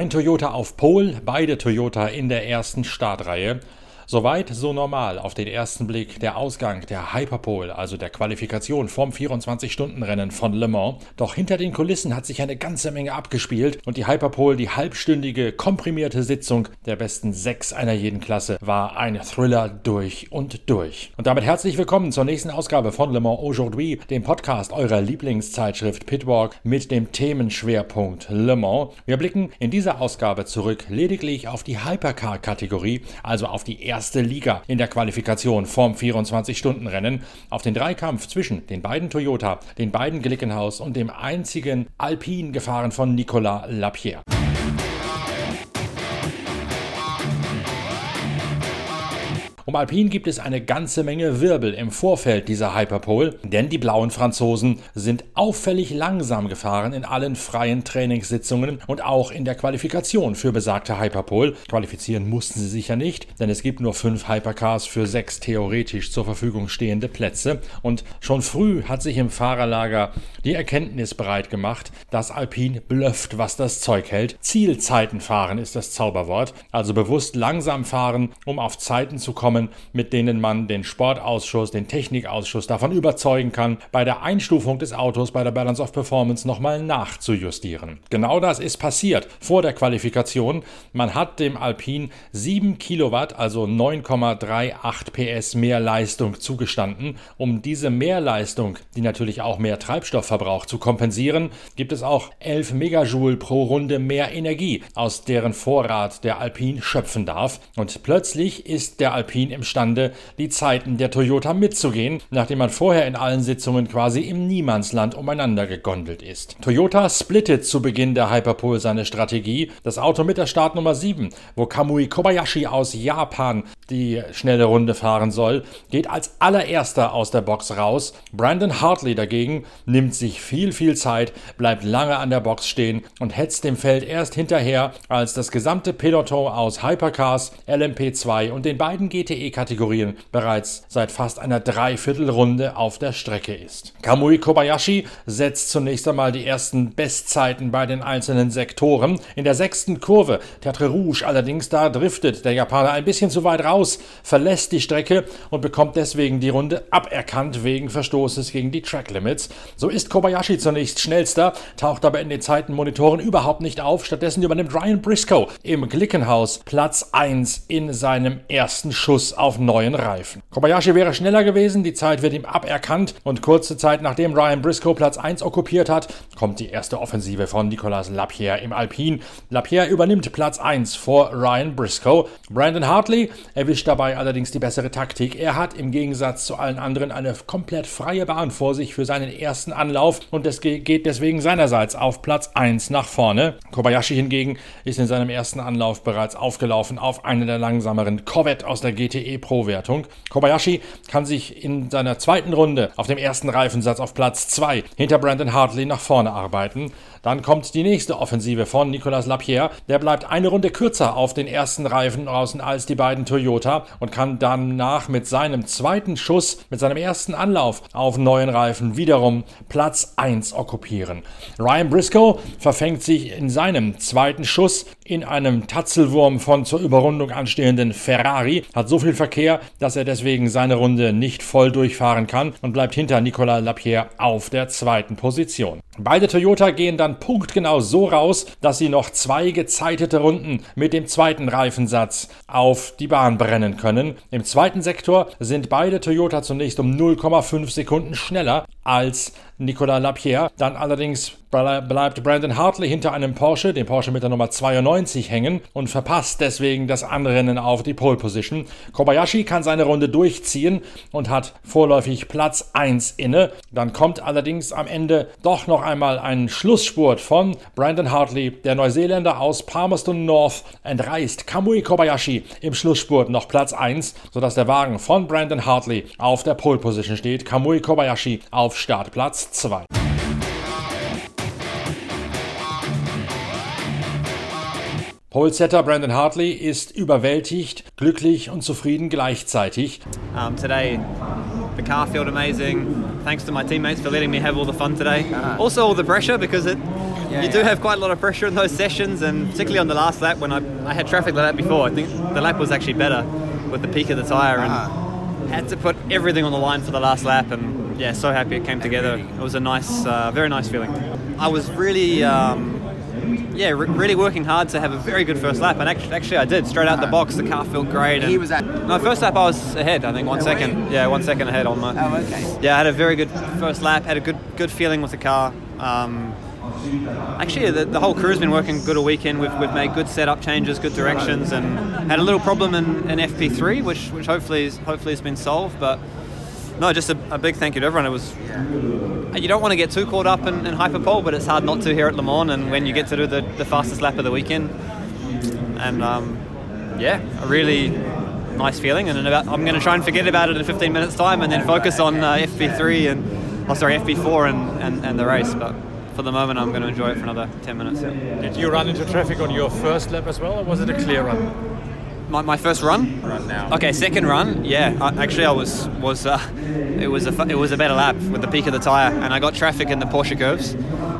Ein Toyota auf Pol, beide Toyota in der ersten Startreihe. Soweit so normal auf den ersten Blick der Ausgang der Hyperpole, also der Qualifikation vom 24-Stunden-Rennen von Le Mans. Doch hinter den Kulissen hat sich eine ganze Menge abgespielt und die Hyperpole, die halbstündige, komprimierte Sitzung der besten sechs einer jeden Klasse, war ein Thriller durch und durch. Und damit herzlich willkommen zur nächsten Ausgabe von Le Mans Aujourd'hui, dem Podcast eurer Lieblingszeitschrift Pitwalk mit dem Themenschwerpunkt Le Mans. Wir blicken in dieser Ausgabe zurück lediglich auf die Hypercar-Kategorie, also auf die erste erste Liga in der Qualifikation vorm 24-Stunden-Rennen auf den Dreikampf zwischen den beiden Toyota, den beiden Glickenhaus und dem einzigen Alpin gefahren von Nicolas Lapierre. Um Alpine gibt es eine ganze Menge Wirbel im Vorfeld dieser Hyperpole, denn die blauen Franzosen sind auffällig langsam gefahren in allen freien Trainingssitzungen und auch in der Qualifikation für besagte Hyperpole. Qualifizieren mussten sie sich ja nicht, denn es gibt nur fünf Hypercars für sechs theoretisch zur Verfügung stehende Plätze. Und schon früh hat sich im Fahrerlager die Erkenntnis bereit gemacht, dass Alpine blufft, was das Zeug hält. Zielzeiten fahren ist das Zauberwort, also bewusst langsam fahren, um auf Zeiten zu kommen, Maßnahmen, mit denen man den Sportausschuss, den Technikausschuss davon überzeugen kann, bei der Einstufung des Autos bei der Balance of Performance nochmal nachzujustieren. Genau das ist passiert vor der Qualifikation. Man hat dem Alpine 7 Kilowatt, also 9,38 PS mehr Leistung zugestanden. Um diese Mehrleistung, die natürlich auch mehr Treibstoff verbraucht, zu kompensieren, gibt es auch 11 Megajoule pro Runde mehr Energie, aus deren Vorrat der Alpine schöpfen darf. Und plötzlich ist der Alpine Alpine imstande, die Zeiten der Toyota mitzugehen, nachdem man vorher in allen Sitzungen quasi im Niemandsland umeinander gegondelt ist. Toyota splittet zu Beginn der Hyperpole seine Strategie. Das Auto mit der Startnummer 7, wo Kamui Kobayashi aus Japan die schnelle Runde fahren soll, geht als allererster aus der Box raus. Brandon Hartley dagegen nimmt sich viel, viel Zeit, bleibt lange an der Box stehen und hetzt dem Feld erst hinterher, als das gesamte Peloton aus Hypercars, LMP2 und den beiden GTE-Kategorien bereits seit fast einer Dreiviertelrunde auf der Strecke ist. Kamui Kobayashi setzt zunächst einmal die ersten Bestzeiten bei den einzelnen Sektoren. In der sechsten Kurve, Teatre Rouge allerdings, da driftet der Japaner ein bisschen zu weit raus aus, verlässt die Strecke und bekommt deswegen die Runde aberkannt wegen Verstoßes gegen die Track Limits. So ist Kobayashi zunächst schnellster, taucht aber in den Zeitenmonitoren überhaupt nicht auf. Stattdessen übernimmt Ryan Briscoe im Glickenhaus Platz 1 in seinem ersten Schuss auf neuen Reifen. Kobayashi wäre schneller gewesen, die Zeit wird ihm aberkannt und kurze Zeit nachdem Ryan Briscoe Platz 1 okkupiert hat, kommt die erste Offensive von Nicolas Lapierre im Alpin. Lapierre übernimmt Platz 1 vor Ryan Briscoe. Brandon Hartley erwischt erwischt dabei allerdings die bessere Taktik. Er hat im Gegensatz zu allen anderen eine komplett freie Bahn vor sich für seinen ersten Anlauf und es geht deswegen seinerseits auf Platz 1 nach vorne. Kobayashi hingegen ist in seinem ersten Anlauf bereits aufgelaufen auf einen der langsameren Corvette aus der GTE Pro-Wertung. Kobayashi kann sich in seiner zweiten Runde auf dem ersten Reifensatz auf Platz 2 hinter Brandon Hartley nach vorne arbeiten. Dann kommt die nächste Offensive von Nicolas Lapierre. Der bleibt eine Runde kürzer auf den ersten Reifen draußen als die beiden Toyota und kann danach mit seinem zweiten Schuss, mit seinem ersten Anlauf auf neuen Reifen wiederum Platz 1 okkupieren. Ryan Briscoe verfängt sich in seinem zweiten Schuss in einem Tatzelwurm von zur Überrundung anstehenden Ferrari, hat so viel Verkehr, dass er deswegen seine Runde nicht voll durchfahren kann und bleibt hinter Nicolas Lapierre auf der zweiten Position. Beide Toyota gehen dann punktgenau so raus, dass sie noch zwei gezeitete Runden mit dem zweiten Reifensatz auf die Bahn brennen können. Im zweiten Sektor sind beide Toyota zunächst um 0,5 Sekunden schneller als Nicolas Lapierre. Dann allerdings bleibt Brandon Hartley hinter einem Porsche, dem Porsche mit der Nummer 92, hängen und verpasst deswegen das Anrennen auf die Pole Position. Kobayashi kann seine Runde durchziehen und hat vorläufig Platz 1 inne. Dann kommt allerdings am Ende doch noch einmal ein Schlussspurt von Brandon Hartley. Der Neuseeländer aus Palmerston North entreißt Kamui Kobayashi im Schlussspurt noch Platz 1, sodass der Wagen von Brandon Hartley auf der Pole Position steht. Kamui Kobayashi auf Startplatz 2. Polesetter Brandon Hartley ist überwältigt, glücklich und zufrieden gleichzeitig. Um, today the car felt amazing. Thanks to my teammates for letting me have all the fun today. Also all the pressure because it yeah, you yeah. do have quite a lot of pressure in those sessions, and particularly on the last lap when I, I had traffic like that before. I think the lap was actually better with the peak of the tyre and uh-huh. had to put everything on the line for the last lap. And yeah, so happy it came together. It was a nice, uh, very nice feeling. I was really. Um, yeah, re- really working hard to have a very good first lap, and actually, actually I did. Straight out the box, the car felt great. he was at. No, first lap I was ahead. I think one second. Yeah, one second ahead on my. Oh, okay. Yeah, I had a very good first lap. Had a good good feeling with the car. Um, actually, the, the, whole crew's been working good all weekend. We've, we've made good setup changes, good directions, and had a little problem in, in FP3, which which hopefully is, hopefully has been solved. But no, just a, a, big thank you to everyone. It was. You don't want to get too caught up in, in hyperpole, but it's hard not to here at Le Mans, and when you get to do the, the fastest lap of the weekend, and um, yeah, a really nice feeling. And about, I'm going to try and forget about it in 15 minutes time, and then focus on uh, FP3 and oh sorry FP4 and, and, and the race. But for the moment, I'm going to enjoy it for another 10 minutes. Yeah. Did you run into traffic on your first lap as well, or was it a clear run? My, my first run. Run now. Okay, second run. Yeah, I, actually, I was was uh, it was a it was a better lap with the peak of the tire, and I got traffic in the Porsche curves,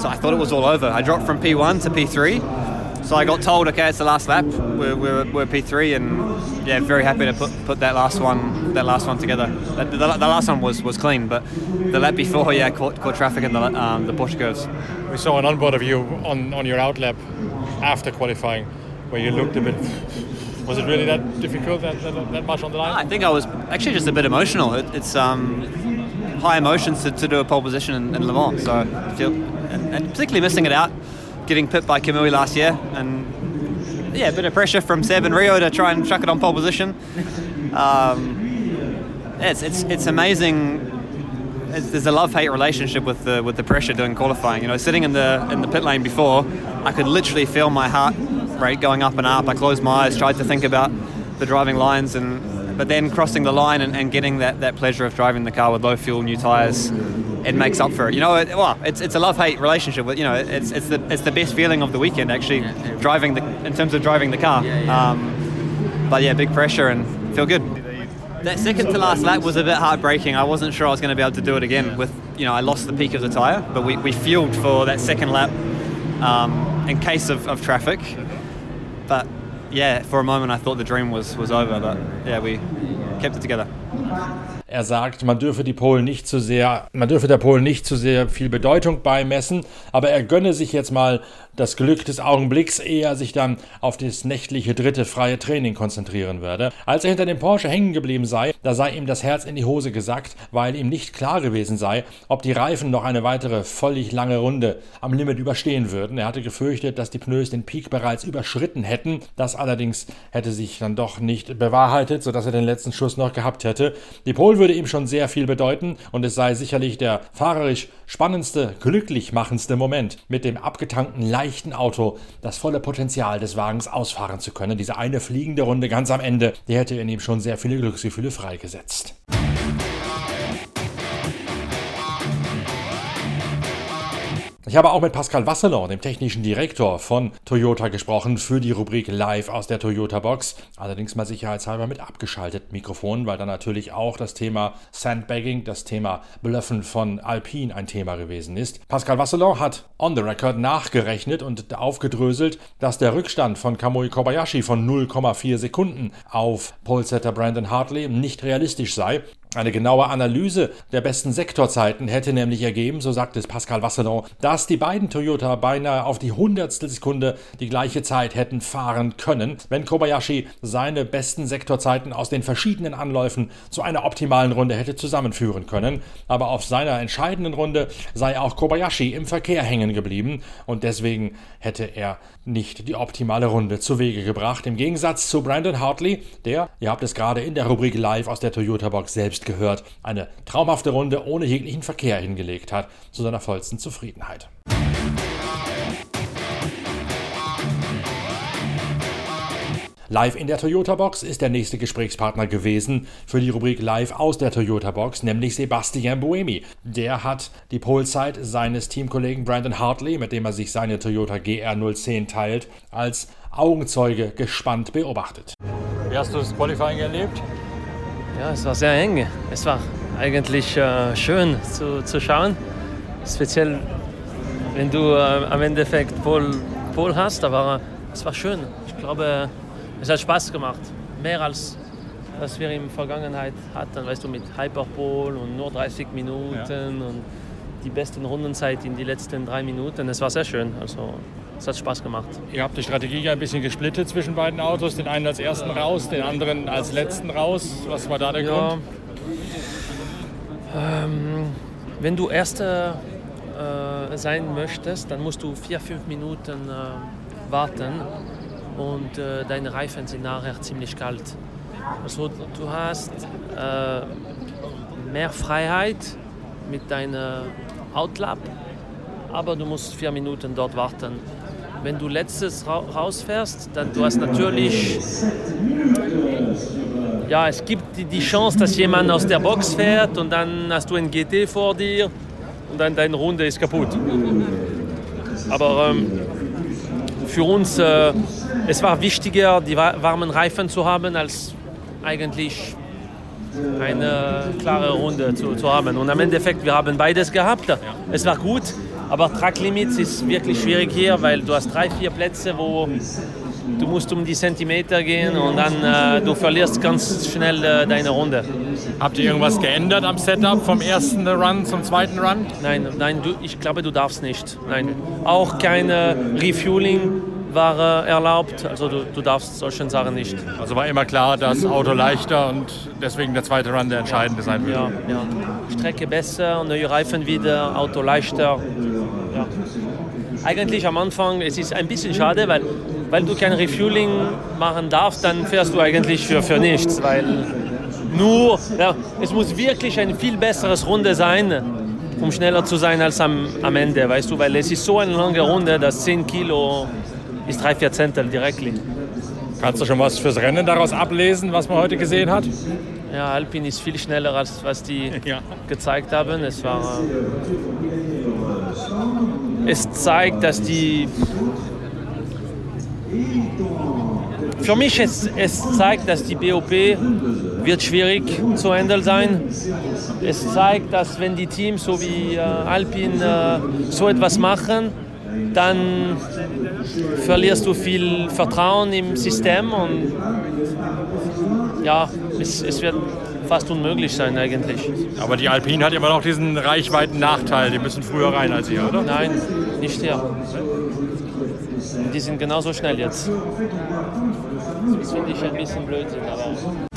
so I thought it was all over. I dropped from P1 to P3, so I got told, okay, it's the last lap. We're, we're, we're P3, and yeah, very happy to put, put that last one that last one together. The, the, the last one was, was clean, but the lap before, yeah, caught, caught traffic in the um, the Porsche curves. We saw an onboard of you on on your outlap after qualifying, where you looked a bit was it really that difficult, that, that, that, much on the line? I think I was actually just a bit emotional. It, it's um, high emotions to, to, do a pole position in, in Le Mans, so feel, and, and, particularly missing it out, getting pipped by Kamui last year, and yeah, a bit of pressure from Seb and Rio to try and chuck it on pole position. Um, it's, it's, it's amazing there's a love-hate relationship with the with the pressure doing qualifying. You know, sitting in the in the pit lane before, I could literally feel my heart rate going up and up. I closed my eyes, tried to think about the driving lines, and but then crossing the line and, and getting that, that pleasure of driving the car with low fuel, new tyres, it makes up for it. You know, it, well, it's, it's a love-hate relationship. With you know, it's, it's the it's the best feeling of the weekend actually driving the in terms of driving the car. Um, but yeah, big pressure and feel good. That second to last lap was a bit heartbreaking. I wasn't sure I was going to be able to do it again. With you know, I lost the peak of the tyre, but we, we fueled for that second lap um, in case of, of traffic. But yeah, for a moment I thought the dream was was over. But yeah, we kept it together. Er sagt, man dürfe die Polen nicht zu sehr, man dürfe der Polen nicht zu sehr viel Bedeutung beimessen, aber er gönne sich jetzt mal das Glück des Augenblicks, ehe er sich dann auf das nächtliche dritte freie Training konzentrieren werde. Als er hinter dem Porsche hängen geblieben sei, da sei ihm das Herz in die Hose gesackt, weil ihm nicht klar gewesen sei, ob die Reifen noch eine weitere völlig lange Runde am Limit überstehen würden. Er hatte gefürchtet, dass die Pneus den Peak bereits überschritten hätten. Das allerdings hätte sich dann doch nicht bewahrheitet, sodass er den letzten Schuss noch gehabt hätte. Die Polen würde ihm schon sehr viel bedeuten und es sei sicherlich der fahrerisch spannendste, glücklich machendste Moment, mit dem abgetankten leichten Auto das volle Potenzial des Wagens ausfahren zu können. Diese eine fliegende Runde ganz am Ende, die hätte in ihm schon sehr viele Glücksgefühle freigesetzt. Ich habe auch mit Pascal Vasselon, dem technischen Direktor von Toyota, gesprochen für die Rubrik Live aus der Toyota Box. Allerdings mal sicherheitshalber mit abgeschaltet Mikrofon, weil da natürlich auch das Thema Sandbagging, das Thema Bluffen von Alpine ein Thema gewesen ist. Pascal Vasselon hat on the record nachgerechnet und aufgedröselt, dass der Rückstand von Kamui Kobayashi von 0,4 Sekunden auf Polesetter Brandon Hartley nicht realistisch sei. Eine genaue Analyse der besten Sektorzeiten hätte nämlich ergeben, so sagt es Pascal Vasselon, dass die beiden Toyota beinahe auf die hundertstel Sekunde die gleiche Zeit hätten fahren können, wenn Kobayashi seine besten Sektorzeiten aus den verschiedenen Anläufen zu einer optimalen Runde hätte zusammenführen können. Aber auf seiner entscheidenden Runde sei auch Kobayashi im Verkehr hängen geblieben und deswegen hätte er nicht die optimale Runde zu Wege gebracht. Im Gegensatz zu Brandon Hartley, der, ihr habt es gerade in der Rubrik Live aus der Toyota Box selbst selbst gehört, eine traumhafte Runde ohne jeglichen Verkehr hingelegt hat, zu seiner vollsten Zufriedenheit. Live in der Toyota Box ist der nächste Gesprächspartner gewesen für die Rubrik Live aus der Toyota Box, nämlich Sebastian Buemi. Der hat die Polezeit seines Teamkollegen Brandon Hartley, mit dem er sich seine Toyota GR010 teilt, als Augenzeuge gespannt beobachtet. Wie hast du das Qualifying erlebt? Ja, es war sehr eng. Es war eigentlich äh, schön zu, zu schauen. Speziell wenn du äh, am Endeffekt Pole, Pole hast, aber es war schön. Ich glaube, es hat Spaß gemacht. Mehr als was wir in der Vergangenheit hatten, weißt du, mit Hyperpole und nur 30 Minuten ja. und die besten Rundenzeit in die letzten drei Minuten. Es war sehr schön. Also es hat Spaß gemacht. Ihr habt die Strategie ein bisschen gesplittet zwischen beiden Autos. Den einen als ersten raus, den anderen als letzten raus. Was war da der ja. Grund? Ähm, wenn du Erster äh, sein möchtest, dann musst du vier, fünf Minuten äh, warten und äh, deine Reifen sind nachher ziemlich kalt. Also du hast äh, mehr Freiheit mit deiner Outlap, aber du musst vier Minuten dort warten. Wenn du letztes ra rausfährst, dann du hast natürlich ja, es gibt die, Chance, dass jemand aus der Box fährt und dann hast du ein GT vor dir und dann deine Runde ist kaputt. Aber ähm, für uns, äh, es war wichtiger, die warmen Reifen zu haben, als eigentlich eine klare Runde zu, zu haben. Und am Endeffekt, wir haben beides gehabt. Es war gut, aber Track Limits ist wirklich schwierig hier, weil du hast drei, vier Plätze, wo du musst um die Zentimeter gehen und dann äh, du verlierst ganz schnell äh, deine Runde. Habt ihr irgendwas geändert am Setup vom ersten Run zum zweiten Run? Nein, nein, du, ich glaube, du darfst nicht. Nein, auch keine Refueling war äh, erlaubt. Also du, du darfst solche Sachen nicht. Also war immer klar, dass Auto leichter und deswegen der zweite Run der entscheidende sein wird. Ja, ja. Strecke besser, neue Reifen wieder, Auto leichter. Ja. Eigentlich am Anfang, es ist ein bisschen schade, weil, weil du kein Refueling machen darfst, dann fährst du eigentlich für, für nichts, weil nur, ja, es muss wirklich ein viel besseres Runde sein, um schneller zu sein als am, am Ende, weißt du, weil es ist so eine lange Runde, dass 10 Kilo ist drei, vier Zentel direkt. Kannst du schon was fürs Rennen daraus ablesen, was man heute gesehen hat? Ja, Alpin ist viel schneller, als was die ja. gezeigt haben. Es war. Es zeigt, dass die. Für mich es, es zeigt, dass die BOP wird schwierig zu handeln sein. Es zeigt, dass wenn die Teams so wie äh, Alpin äh, so etwas machen, dann verlierst du viel Vertrauen im System und ja, es, es wird fast unmöglich sein eigentlich. Aber die Alpine hat immer noch diesen reichweiten Nachteil, die müssen früher rein als ihr, oder? Nein, nicht hier. Die sind genauso schnell jetzt. Das finde ich ein bisschen Blödsinn, aber...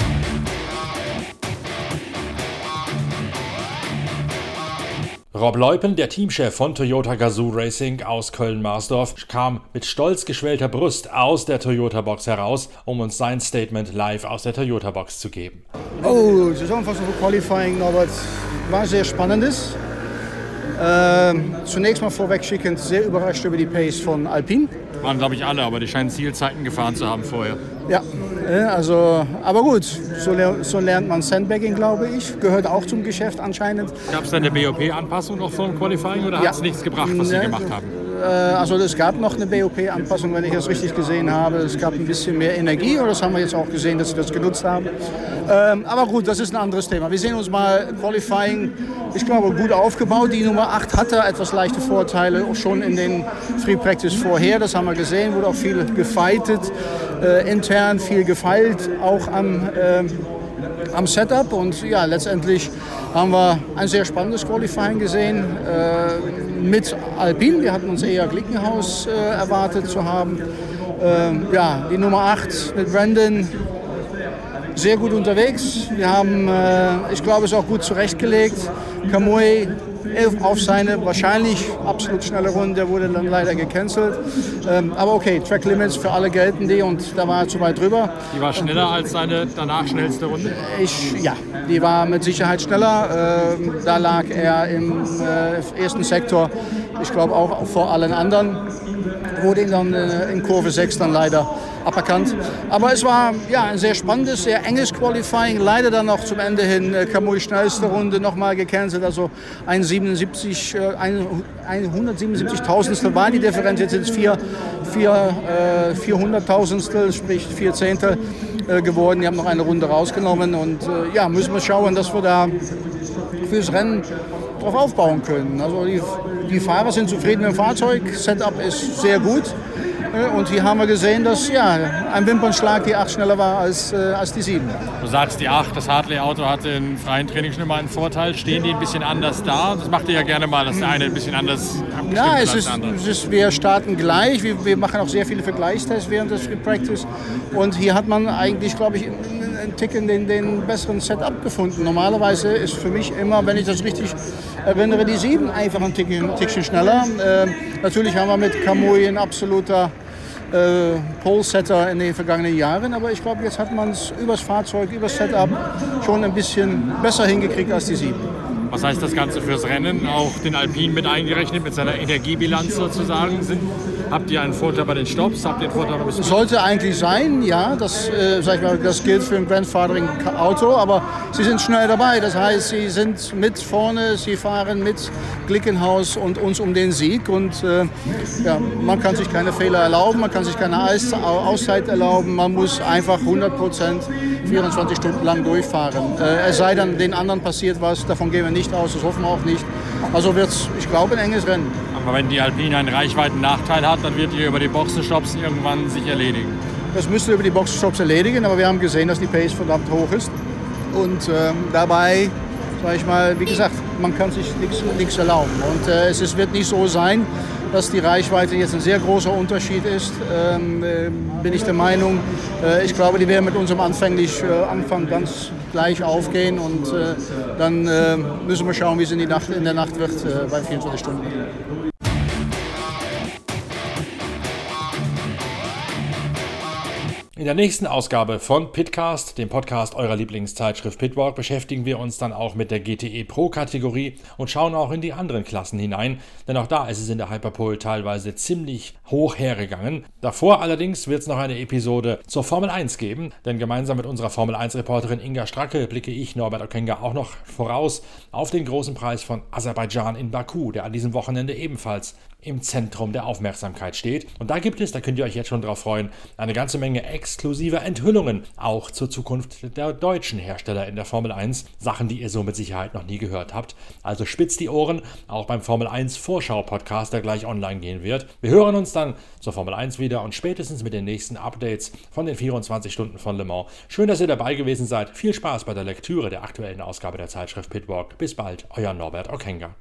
Rob Leupen, der Teamchef von Toyota Gazoo Racing aus Köln-Marsdorf, kam mit stolz geschwellter Brust aus der Toyota-Box heraus, um uns sein Statement live aus der Toyota-Box zu geben. Oh, Saisonfassung für Qualifying, aber es war sehr spannendes. Ähm, zunächst mal vorwegschickend, sehr überrascht über die Pace von Alpine. Waren, glaube ich, alle, aber die scheinen Zielzeiten gefahren zu haben vorher. Ja, also, aber gut, so, so lernt man Sandbagging, glaube ich. Gehört auch zum Geschäft anscheinend. Gab es da eine BOP-Anpassung noch vor dem Qualifying oder ja. hat es nichts gebracht, was Sie gemacht haben? Äh, also es gab noch eine BOP-Anpassung, wenn ich das richtig gesehen habe. Es gab ein bisschen mehr Energie und das haben wir jetzt auch gesehen, dass sie das genutzt haben. Ähm, aber gut, das ist ein anderes Thema. Wir sehen uns mal Qualifying, ich glaube, gut aufgebaut. Die Nummer 8 hatte etwas leichte Vorteile, schon in den Free Practice vorher. Das haben wir gesehen, wurde auch viel gefightet, äh, intern viel gefeilt, auch am, äh, am Setup. Und ja, letztendlich haben wir ein sehr spannendes Qualifying gesehen äh, mit Alpine. Wir hatten uns eher Glickenhaus äh, erwartet zu haben. Ähm, ja, die Nummer 8 mit Brandon sehr gut unterwegs. Wir haben, äh, ich glaube, es auch gut zurechtgelegt. Kamui auf seine wahrscheinlich absolut schnelle Runde wurde dann leider gecancelt. Ähm, aber okay, Track Limits für alle gelten die und da war er zu weit drüber. Die war schneller als seine danach schnellste Runde? Ich, ja, die war mit Sicherheit schneller. Ähm, da lag er im äh, ersten Sektor, ich glaube auch vor allen anderen. Wurde ihn dann äh, in Kurve 6 dann leider aberkannt. Aber es war ja, ein sehr spannendes, sehr enges Qualifying. Leider dann noch zum Ende hin äh, Kamui schnellste Runde nochmal gecancelt. Also ein 77, äh, ein, ein 177.000 war die Differenz. Jetzt sind es vier, vier, äh, 400.000, sprich vier Zehntel äh, geworden. Die haben noch eine Runde rausgenommen. Und äh, ja, müssen wir schauen, dass wir da fürs Rennen darauf aufbauen können. Also die, die Fahrer sind zufrieden mit dem Fahrzeug, Setup ist sehr gut. Und hier haben wir gesehen, dass ja, ein Wimpernschlag die 8 schneller war als, äh, als die 7. Du sagst, die 8, das Hartley-Auto hatte im freien Training schon immer einen Vorteil. Stehen die ein bisschen anders da? Das macht ihr ja gerne mal, dass der eine ein bisschen anders Ja, es ist, es ist, wir starten gleich. Wir, wir machen auch sehr viele Vergleichstests während des Practice. Und hier hat man eigentlich, glaube ich, einen Ticken den, den besseren Setup gefunden. Normalerweise ist für mich immer, wenn ich das richtig erinnere, die 7 einfach ein Ticken, Tickchen schneller. Äh, natürlich haben wir mit Kamui ein absoluter äh, Pole-Setter in den vergangenen Jahren. Aber ich glaube, jetzt hat man es übers Fahrzeug, übers Setup schon ein bisschen besser hingekriegt als die 7. Was heißt das Ganze fürs Rennen? Auch den Alpin mit eingerechnet, mit seiner Energiebilanz sozusagen? Sind, habt ihr einen Vorteil bei den Stops? Habt ihr einen Vorteil beim Sollte eigentlich sein, ja. Das, äh, sag ich mal, das gilt für ein Grandfathering-Auto, aber sie sind schnell dabei. Das heißt, sie sind mit vorne, sie fahren mit Glickenhaus und uns um den Sieg. Und äh, ja, man kann sich keine Fehler erlauben, man kann sich keine Auszeit erlauben. Man muss einfach 100 Prozent 24 Stunden lang durchfahren. Äh, es sei denn, den anderen passiert was, davon gehen wir nicht aus, das hoffen wir auch nicht. Also wird es, ich glaube, ein enges Rennen. Aber wenn die Alpine einen Reichweiten-Nachteil hat, dann wird die über die Boxenstops irgendwann sich erledigen. Das müsste über die Boxenstops erledigen, aber wir haben gesehen, dass die Pace verdammt hoch ist. Und ähm, dabei, sage ich mal, wie gesagt, man kann sich nichts erlauben. Und äh, es ist, wird nicht so sein, dass die Reichweite jetzt ein sehr großer Unterschied ist, ähm, äh, bin ich der Meinung. Äh, ich glaube, die werden mit unserem anfänglich äh, Anfang ganz gleich aufgehen und äh, dann äh, müssen wir schauen, wie es in, Nacht, in der Nacht wird äh, bei 24 Stunden. In der nächsten Ausgabe von Pitcast, dem Podcast eurer Lieblingszeitschrift Pitwalk, beschäftigen wir uns dann auch mit der GTE Pro Kategorie und schauen auch in die anderen Klassen hinein, denn auch da ist es in der Hyperpole teilweise ziemlich hoch hergegangen. Davor allerdings wird es noch eine Episode zur Formel 1 geben, denn gemeinsam mit unserer Formel 1 Reporterin Inga Stracke blicke ich Norbert Okenga auch noch voraus auf den großen Preis von Aserbaidschan in Baku, der an diesem Wochenende ebenfalls im Zentrum der Aufmerksamkeit steht. Und da gibt es, da könnt ihr euch jetzt schon drauf freuen, eine ganze Menge exklusiver Enthüllungen, auch zur Zukunft der deutschen Hersteller in der Formel 1. Sachen, die ihr so mit Sicherheit noch nie gehört habt. Also spitzt die Ohren, auch beim Formel 1 Vorschau-Podcast, der gleich online gehen wird. Wir hören uns dann zur Formel 1 wieder und spätestens mit den nächsten Updates von den 24 Stunden von Le Mans. Schön, dass ihr dabei gewesen seid. Viel Spaß bei der Lektüre der aktuellen Ausgabe der Zeitschrift Pitwalk. Bis bald, euer Norbert Okenga.